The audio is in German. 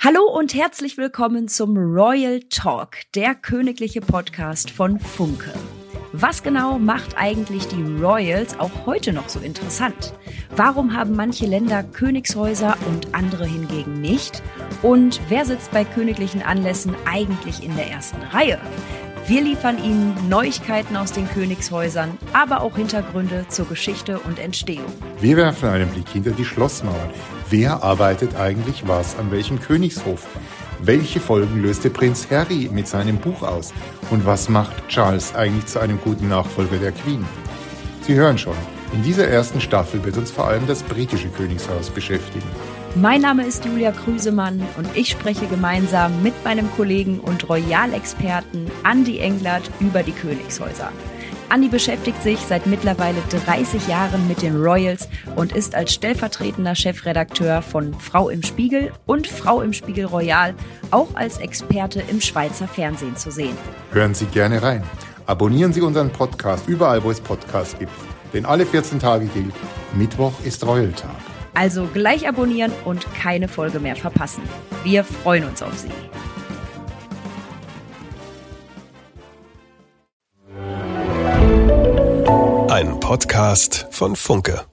Hallo und herzlich willkommen zum Royal Talk, der königliche Podcast von Funke. Was genau macht eigentlich die Royals auch heute noch so interessant? Warum haben manche Länder Königshäuser und andere hingegen nicht? Und wer sitzt bei königlichen Anlässen eigentlich in der ersten Reihe? Wir liefern Ihnen Neuigkeiten aus den Königshäusern, aber auch Hintergründe zur Geschichte und Entstehung. Wir werfen einen Blick hinter die Schlossmauern. Wer arbeitet eigentlich was an welchem Königshof? Welche Folgen löste Prinz Harry mit seinem Buch aus? Und was macht Charles eigentlich zu einem guten Nachfolger der Queen? Sie hören schon, in dieser ersten Staffel wird uns vor allem das britische Königshaus beschäftigen. Mein Name ist Julia Krüsemann und ich spreche gemeinsam mit meinem Kollegen und Royalexperten Andy Englert über die Königshäuser. Andy beschäftigt sich seit mittlerweile 30 Jahren mit den Royals und ist als stellvertretender Chefredakteur von Frau im Spiegel und Frau im Spiegel Royal auch als Experte im Schweizer Fernsehen zu sehen. Hören Sie gerne rein. Abonnieren Sie unseren Podcast überall, wo es Podcasts gibt. Denn alle 14 Tage gilt, Mittwoch ist Royal Tag. Also gleich abonnieren und keine Folge mehr verpassen. Wir freuen uns auf Sie. Ein Podcast von Funke.